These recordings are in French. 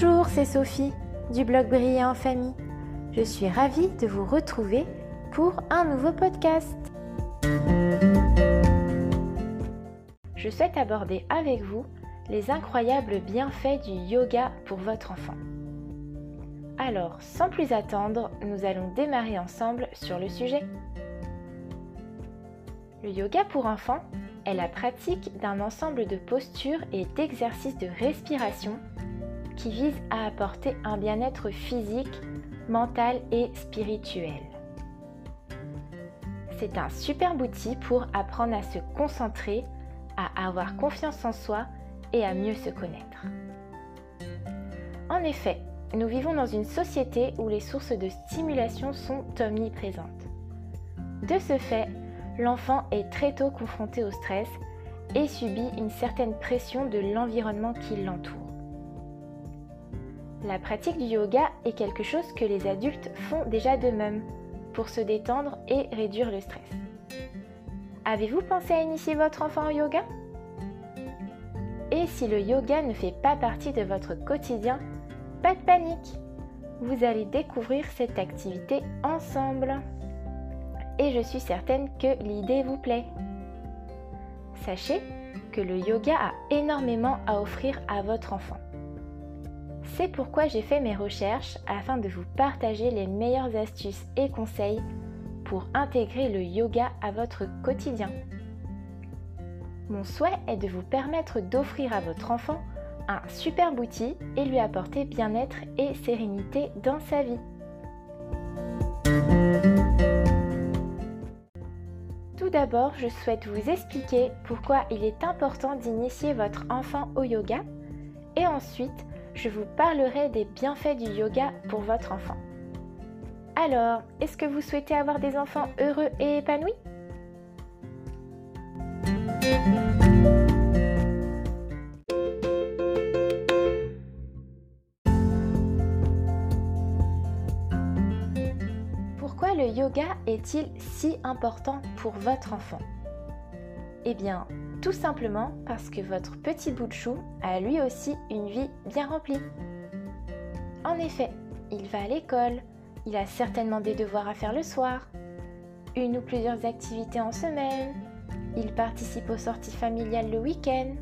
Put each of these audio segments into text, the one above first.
Bonjour, c'est Sophie du blog Briller en famille. Je suis ravie de vous retrouver pour un nouveau podcast. Je souhaite aborder avec vous les incroyables bienfaits du yoga pour votre enfant. Alors, sans plus attendre, nous allons démarrer ensemble sur le sujet. Le yoga pour enfants est la pratique d'un ensemble de postures et d'exercices de respiration qui vise à apporter un bien-être physique, mental et spirituel. C'est un superbe outil pour apprendre à se concentrer, à avoir confiance en soi et à mieux se connaître. En effet, nous vivons dans une société où les sources de stimulation sont omniprésentes. De ce fait, l'enfant est très tôt confronté au stress et subit une certaine pression de l'environnement qui l'entoure. La pratique du yoga est quelque chose que les adultes font déjà d'eux-mêmes pour se détendre et réduire le stress. Avez-vous pensé à initier votre enfant au yoga? Et si le yoga ne fait pas partie de votre quotidien, pas de panique Vous allez découvrir cette activité ensemble. Et je suis certaine que l'idée vous plaît. Sachez que le yoga a énormément à offrir à votre enfant. C'est pourquoi j'ai fait mes recherches afin de vous partager les meilleures astuces et conseils pour intégrer le yoga à votre quotidien. Mon souhait est de vous permettre d'offrir à votre enfant un superbe outil et lui apporter bien-être et sérénité dans sa vie. Tout d'abord, je souhaite vous expliquer pourquoi il est important d'initier votre enfant au yoga et ensuite je vous parlerai des bienfaits du yoga pour votre enfant. Alors, est-ce que vous souhaitez avoir des enfants heureux et épanouis? Pourquoi le yoga est-il si important pour votre enfant? Eh bien, tout simplement parce que votre petit bout de chou a lui aussi une vie bien remplie. En effet, il va à l'école, il a certainement des devoirs à faire le soir, une ou plusieurs activités en semaine, il participe aux sorties familiales le week-end.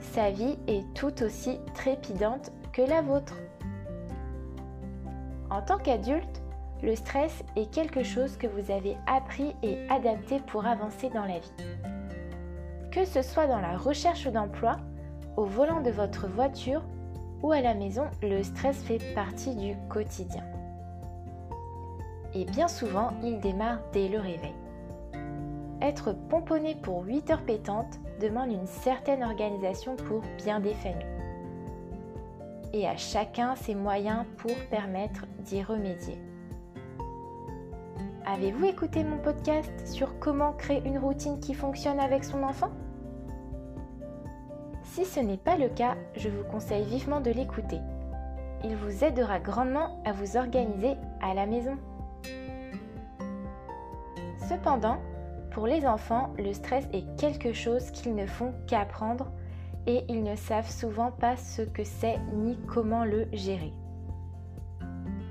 Sa vie est tout aussi trépidante que la vôtre. En tant qu'adulte, le stress est quelque chose que vous avez appris et adapté pour avancer dans la vie. Que ce soit dans la recherche d'emploi, au volant de votre voiture ou à la maison, le stress fait partie du quotidien. Et bien souvent, il démarre dès le réveil. Être pomponné pour 8 heures pétantes demande une certaine organisation pour bien définir. Et à chacun ses moyens pour permettre d'y remédier. Avez-vous écouté mon podcast sur comment créer une routine qui fonctionne avec son enfant? Si ce n'est pas le cas, je vous conseille vivement de l'écouter. Il vous aidera grandement à vous organiser à la maison. Cependant, pour les enfants, le stress est quelque chose qu'ils ne font qu'apprendre et ils ne savent souvent pas ce que c'est ni comment le gérer.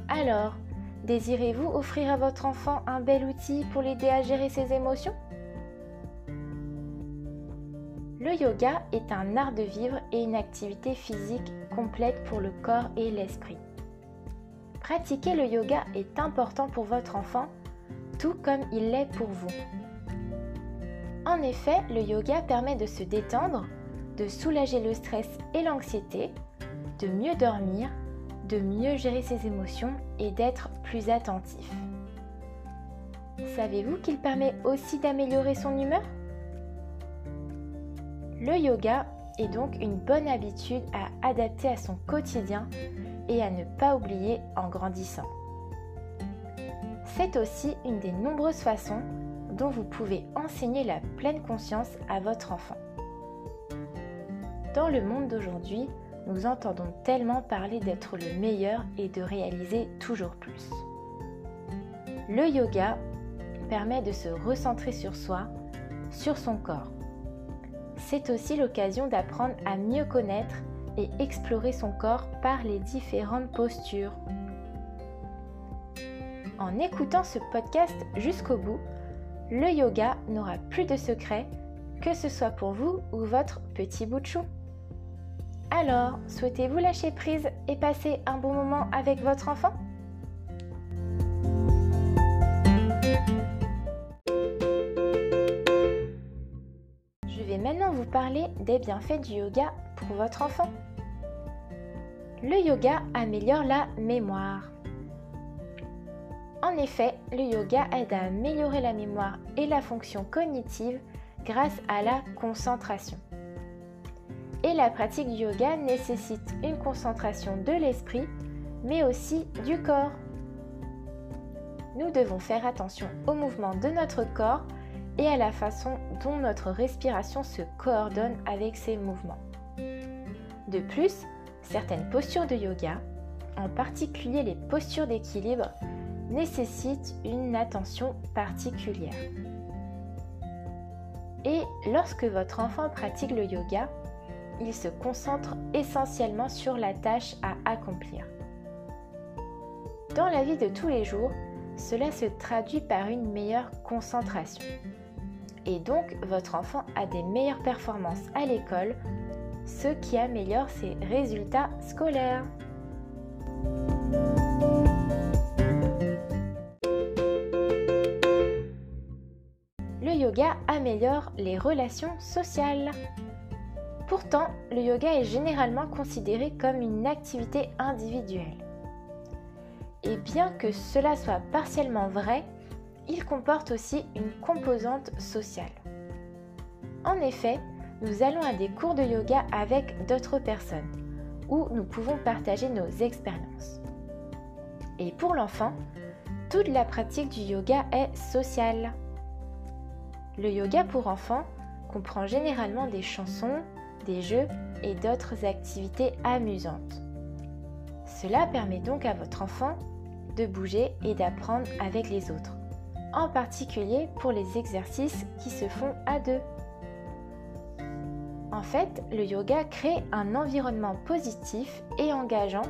Alors, désirez-vous offrir à votre enfant un bel outil pour l'aider à gérer ses émotions? Le yoga est un art de vivre et une activité physique complète pour le corps et l'esprit. Pratiquer le yoga est important pour votre enfant, tout comme il l'est pour vous. En effet, le yoga permet de se détendre, de soulager le stress et l'anxiété, de mieux dormir, de mieux gérer ses émotions et d'être plus attentif. Savez-vous qu'il permet aussi d'améliorer son humeur? Le yoga est donc une bonne habitude à adapter à son quotidien et à ne pas oublier en grandissant. C'est aussi une des nombreuses façons dont vous pouvez enseigner la pleine conscience à votre enfant. Dans le monde d'aujourd'hui, nous entendons tellement parler d'être le meilleur et de réaliser toujours plus. Le yoga permet de se recentrer sur soi, sur son corps, c'est aussi l'occasion d'apprendre à mieux connaître et explorer son corps par les différentes postures. En écoutant ce podcast jusqu'au bout, le yoga n'aura plus de secrets, que ce soit pour vous ou votre petit bout chou. Alors, souhaitez-vous lâcher prise et passer un bon moment avec votre enfant? Parler des bienfaits du yoga pour votre enfant. Le yoga améliore la mémoire. En effet, le yoga aide à améliorer la mémoire et la fonction cognitive grâce à la concentration. Et la pratique du yoga nécessite une concentration de l'esprit, mais aussi du corps. Nous devons faire attention au mouvement de notre corps et à la façon dont notre respiration se coordonne avec ces mouvements. De plus, certaines postures de yoga, en particulier les postures d'équilibre, nécessitent une attention particulière. Et lorsque votre enfant pratique le yoga, il se concentre essentiellement sur la tâche à accomplir. Dans la vie de tous les jours, cela se traduit par une meilleure concentration. Et donc, votre enfant a des meilleures performances à l'école, ce qui améliore ses résultats scolaires. Le yoga améliore les relations sociales. Pourtant, le yoga est généralement considéré comme une activité individuelle. Et bien que cela soit partiellement vrai, il comporte aussi une composante sociale. En effet, nous allons à des cours de yoga avec d'autres personnes, où nous pouvons partager nos expériences. Et pour l'enfant, toute la pratique du yoga est sociale. Le yoga pour enfants comprend généralement des chansons, des jeux et d'autres activités amusantes. Cela permet donc à votre enfant de bouger et d'apprendre avec les autres en particulier pour les exercices qui se font à deux. En fait, le yoga crée un environnement positif et engageant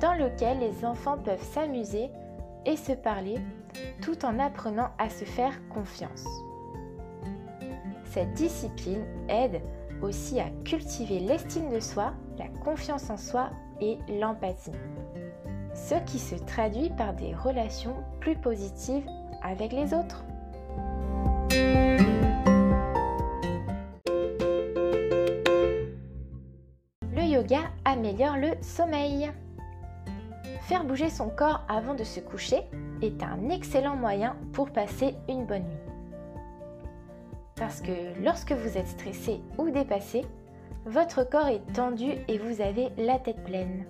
dans lequel les enfants peuvent s'amuser et se parler tout en apprenant à se faire confiance. Cette discipline aide aussi à cultiver l'estime de soi, la confiance en soi et l'empathie, ce qui se traduit par des relations plus positives les autres. Le yoga améliore le sommeil. Faire bouger son corps avant de se coucher est un excellent moyen pour passer une bonne nuit. Parce que lorsque vous êtes stressé ou dépassé, votre corps est tendu et vous avez la tête pleine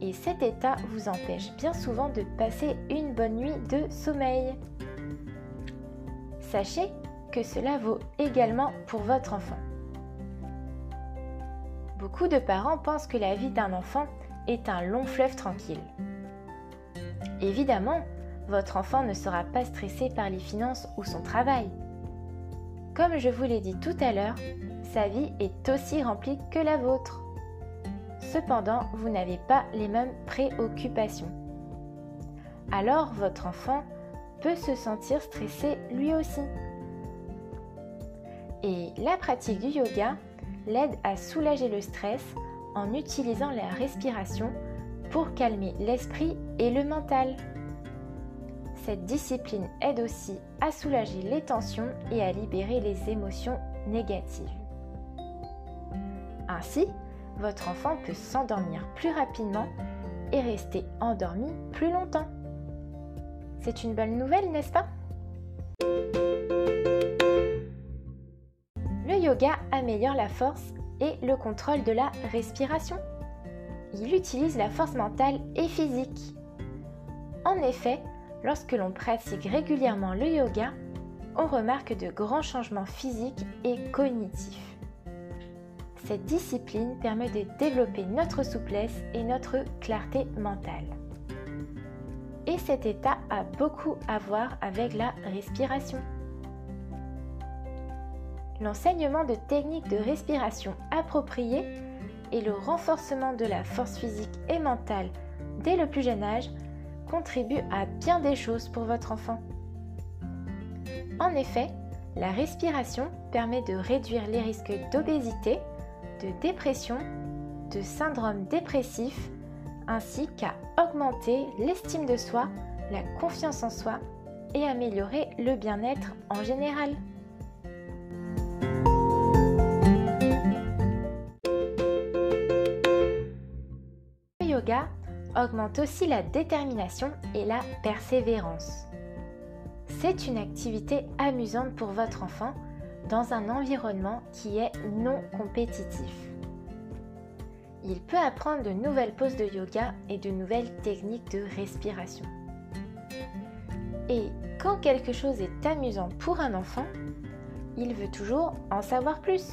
et cet état vous empêche bien souvent de passer une bonne nuit de sommeil. Sachez que cela vaut également pour votre enfant. Beaucoup de parents pensent que la vie d'un enfant est un long fleuve tranquille. Évidemment, votre enfant ne sera pas stressé par les finances ou son travail. Comme je vous l'ai dit tout à l'heure, sa vie est aussi remplie que la vôtre. Cependant, vous n'avez pas les mêmes préoccupations. Alors votre enfant peut se sentir stressé lui aussi. Et la pratique du yoga l'aide à soulager le stress en utilisant la respiration pour calmer l'esprit et le mental. Cette discipline aide aussi à soulager les tensions et à libérer les émotions négatives. Ainsi, votre enfant peut s'endormir plus rapidement et rester endormi plus longtemps. C'est une bonne nouvelle, n'est-ce pas? Le yoga améliore la force et le contrôle de la respiration. Il utilise la force mentale et physique. En effet, lorsque l'on pratique régulièrement le yoga, on remarque de grands changements physiques et cognitifs. Cette discipline permet de développer notre souplesse et notre clarté mentale. Et cet état a beaucoup à voir avec la respiration. L'enseignement de techniques de respiration appropriées et le renforcement de la force physique et mentale dès le plus jeune âge contribuent à bien des choses pour votre enfant. En effet, la respiration permet de réduire les risques d'obésité, de dépression, de syndrome dépressif, ainsi qu'à augmenter l'estime de soi, la confiance en soi et améliorer le bien-être en général. Le yoga augmente aussi la détermination et la persévérance. C'est une activité amusante pour votre enfant dans un environnement qui est non compétitif. Il peut apprendre de nouvelles poses de yoga et de nouvelles techniques de respiration. Et quand quelque chose est amusant pour un enfant, il veut toujours en savoir plus.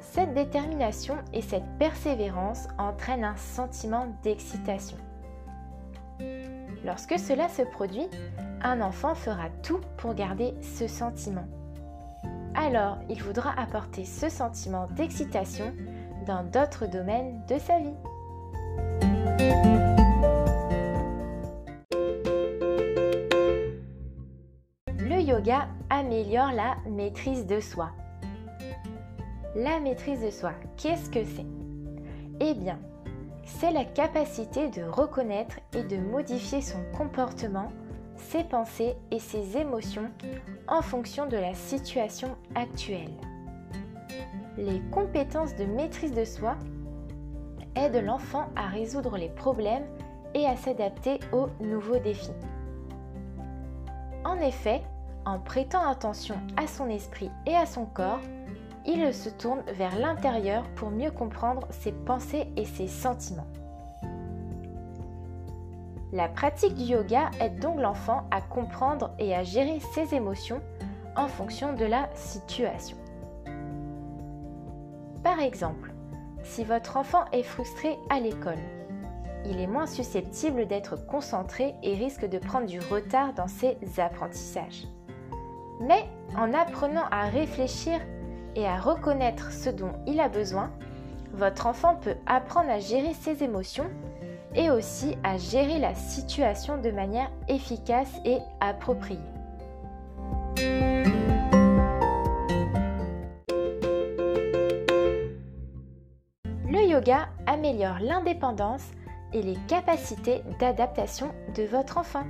Cette détermination et cette persévérance entraînent un sentiment d'excitation. Lorsque cela se produit, un enfant fera tout pour garder ce sentiment. Alors, il voudra apporter ce sentiment d'excitation dans d'autres domaines de sa vie. Le yoga améliore la maîtrise de soi. La maîtrise de soi, qu'est-ce que c'est? Eh bien, c'est la capacité de reconnaître et de modifier son comportement, ses pensées et ses émotions en fonction de la situation actuelle. Les compétences de maîtrise de soi aident l'enfant à résoudre les problèmes et à s'adapter aux nouveaux défis. En effet, en prêtant attention à son esprit et à son corps, il se tourne vers l'intérieur pour mieux comprendre ses pensées et ses sentiments. La pratique du yoga aide donc l'enfant à comprendre et à gérer ses émotions en fonction de la situation. Par exemple, si votre enfant est frustré à l'école, il est moins susceptible d'être concentré et risque de prendre du retard dans ses apprentissages. Mais en apprenant à réfléchir et à reconnaître ce dont il a besoin, votre enfant peut apprendre à gérer ses émotions et aussi à gérer la situation de manière efficace et appropriée. Le yoga améliore l'indépendance et les capacités d'adaptation de votre enfant.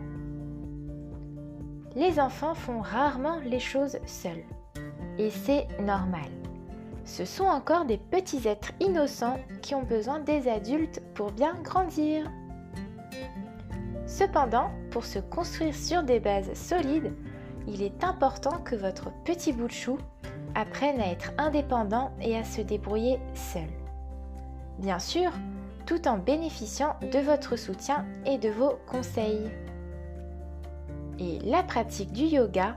Les enfants font rarement les choses seuls et c'est normal. Ce sont encore des petits êtres innocents qui ont besoin des adultes pour bien grandir. Cependant, pour se construire sur des bases solides, il est important que votre petit bout de chou apprenne à être indépendant et à se débrouiller seul. Bien sûr, tout en bénéficiant de votre soutien et de vos conseils. Et la pratique du yoga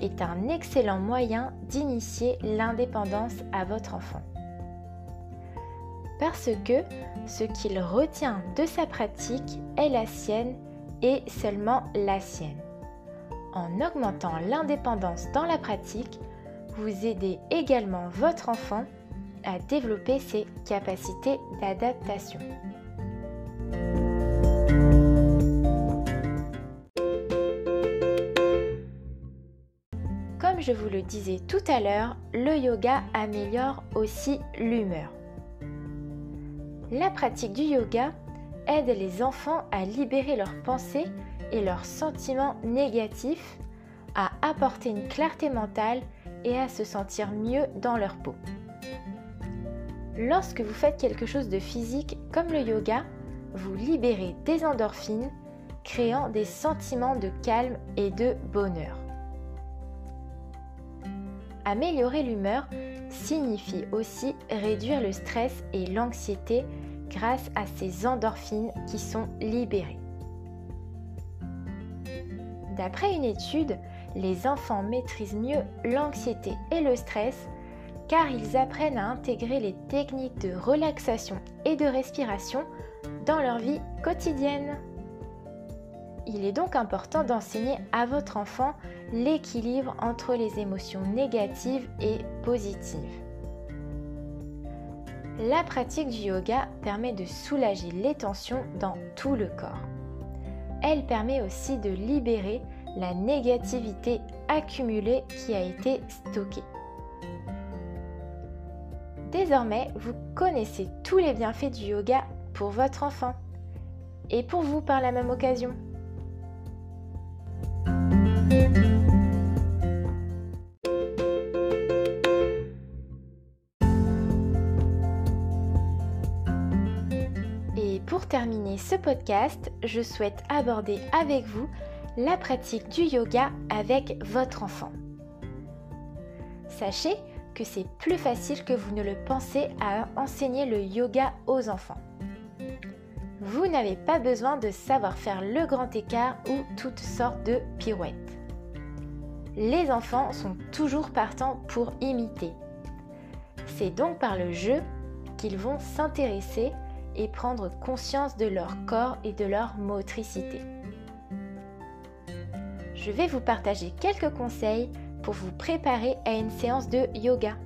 est un excellent moyen d'initier l'indépendance à votre enfant. Parce que ce qu'il retient de sa pratique est la sienne et seulement la sienne. En augmentant l'indépendance dans la pratique, vous aidez également votre enfant à développer ses capacités d'adaptation. Je vous le disais tout à l'heure, le yoga améliore aussi l'humeur. La pratique du yoga aide les enfants à libérer leurs pensées et leurs sentiments négatifs, à apporter une clarté mentale et à se sentir mieux dans leur peau. Lorsque vous faites quelque chose de physique comme le yoga, vous libérez des endorphines, créant des sentiments de calme et de bonheur. Améliorer l'humeur signifie aussi réduire le stress et l'anxiété grâce à ces endorphines qui sont libérées. D'après une étude, les enfants maîtrisent mieux l'anxiété et le stress car ils apprennent à intégrer les techniques de relaxation et de respiration dans leur vie quotidienne. Il est donc important d'enseigner à votre enfant l'équilibre entre les émotions négatives et positives. La pratique du yoga permet de soulager les tensions dans tout le corps. Elle permet aussi de libérer la négativité accumulée qui a été stockée. Désormais, vous connaissez tous les bienfaits du yoga pour votre enfant et pour vous par la même occasion. Et pour terminer ce podcast, je souhaite aborder avec vous la pratique du yoga avec votre enfant. Sachez que c'est plus facile que vous ne le pensez à enseigner le yoga aux enfants. Vous n'avez pas besoin de savoir faire le grand écart ou toutes sortes de pirouettes. Les enfants sont toujours partants pour imiter. C'est donc par le jeu qu'ils vont s'intéresser et prendre conscience de leur corps et de leur motricité. Je vais vous partager quelques conseils pour vous préparer à une séance de yoga.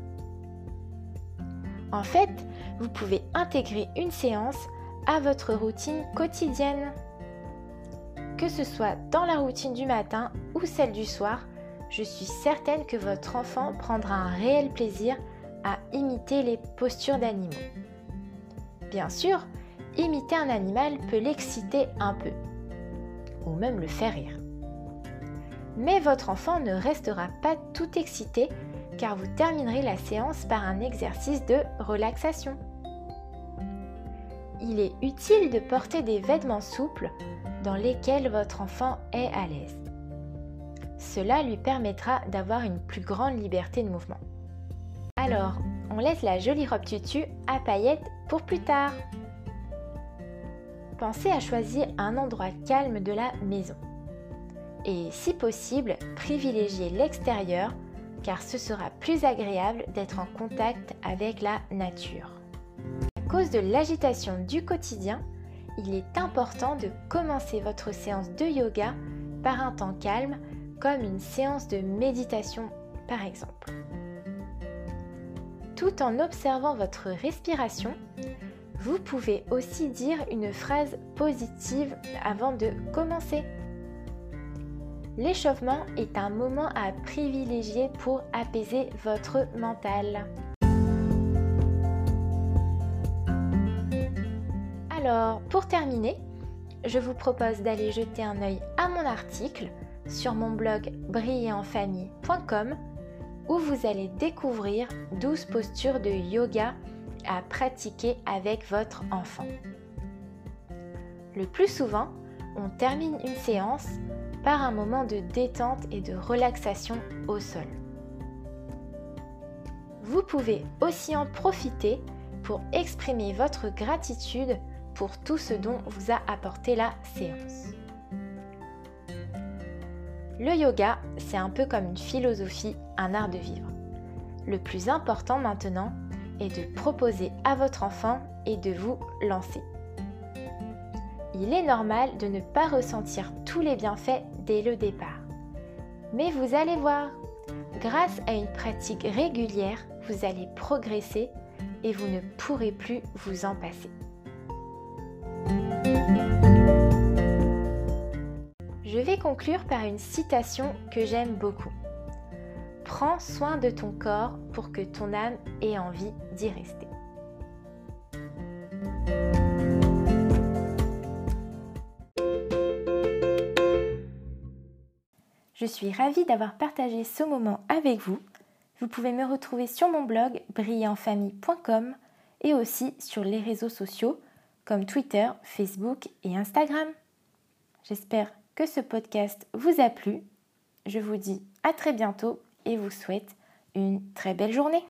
En fait, vous pouvez intégrer une séance à votre routine quotidienne. Que ce soit dans la routine du matin ou celle du soir, je suis certaine que votre enfant prendra un réel plaisir à imiter les postures d'animaux. Bien sûr, imiter un animal peut l'exciter un peu, ou même le faire rire. Mais votre enfant ne restera pas tout excité car vous terminerez la séance par un exercice de relaxation. Il est utile de porter des vêtements souples dans lesquels votre enfant est à l'aise. Cela lui permettra d'avoir une plus grande liberté de mouvement. Alors, on laisse la jolie robe tutu à paillettes pour plus tard. Pensez à choisir un endroit calme de la maison et si possible, privilégiez l'extérieur car ce sera plus agréable d'être en contact avec la nature. À cause de l'agitation du quotidien, il est important de commencer votre séance de yoga par un temps calme comme une séance de méditation par exemple. Tout en observant votre respiration, vous pouvez aussi dire une phrase positive avant de commencer. L'échauffement est un moment à privilégier pour apaiser votre mental. Alors, pour terminer, je vous propose d'aller jeter un œil à mon article sur mon blog brillantenfamille.com où vous allez découvrir 12 postures de yoga à pratiquer avec votre enfant. Le plus souvent, on termine une séance par un moment de détente et de relaxation au sol. Vous pouvez aussi en profiter pour exprimer votre gratitude pour tout ce dont vous a apporté la séance. Le yoga, c'est un peu comme une philosophie, un art de vivre. Le plus important maintenant est de proposer à votre enfant et de vous lancer il est normal de ne pas ressentir tous les bienfaits dès le départ. Mais vous allez voir, grâce à une pratique régulière, vous allez progresser et vous ne pourrez plus vous en passer. Je vais conclure par une citation que j'aime beaucoup. Prends soin de ton corps pour que ton âme ait envie d'y rester. Je suis ravie d'avoir partagé ce moment avec vous. Vous pouvez me retrouver sur mon blog brillantfamille.com et aussi sur les réseaux sociaux comme Twitter, Facebook et Instagram. J'espère que ce podcast vous a plu. Je vous dis à très bientôt et vous souhaite une très belle journée.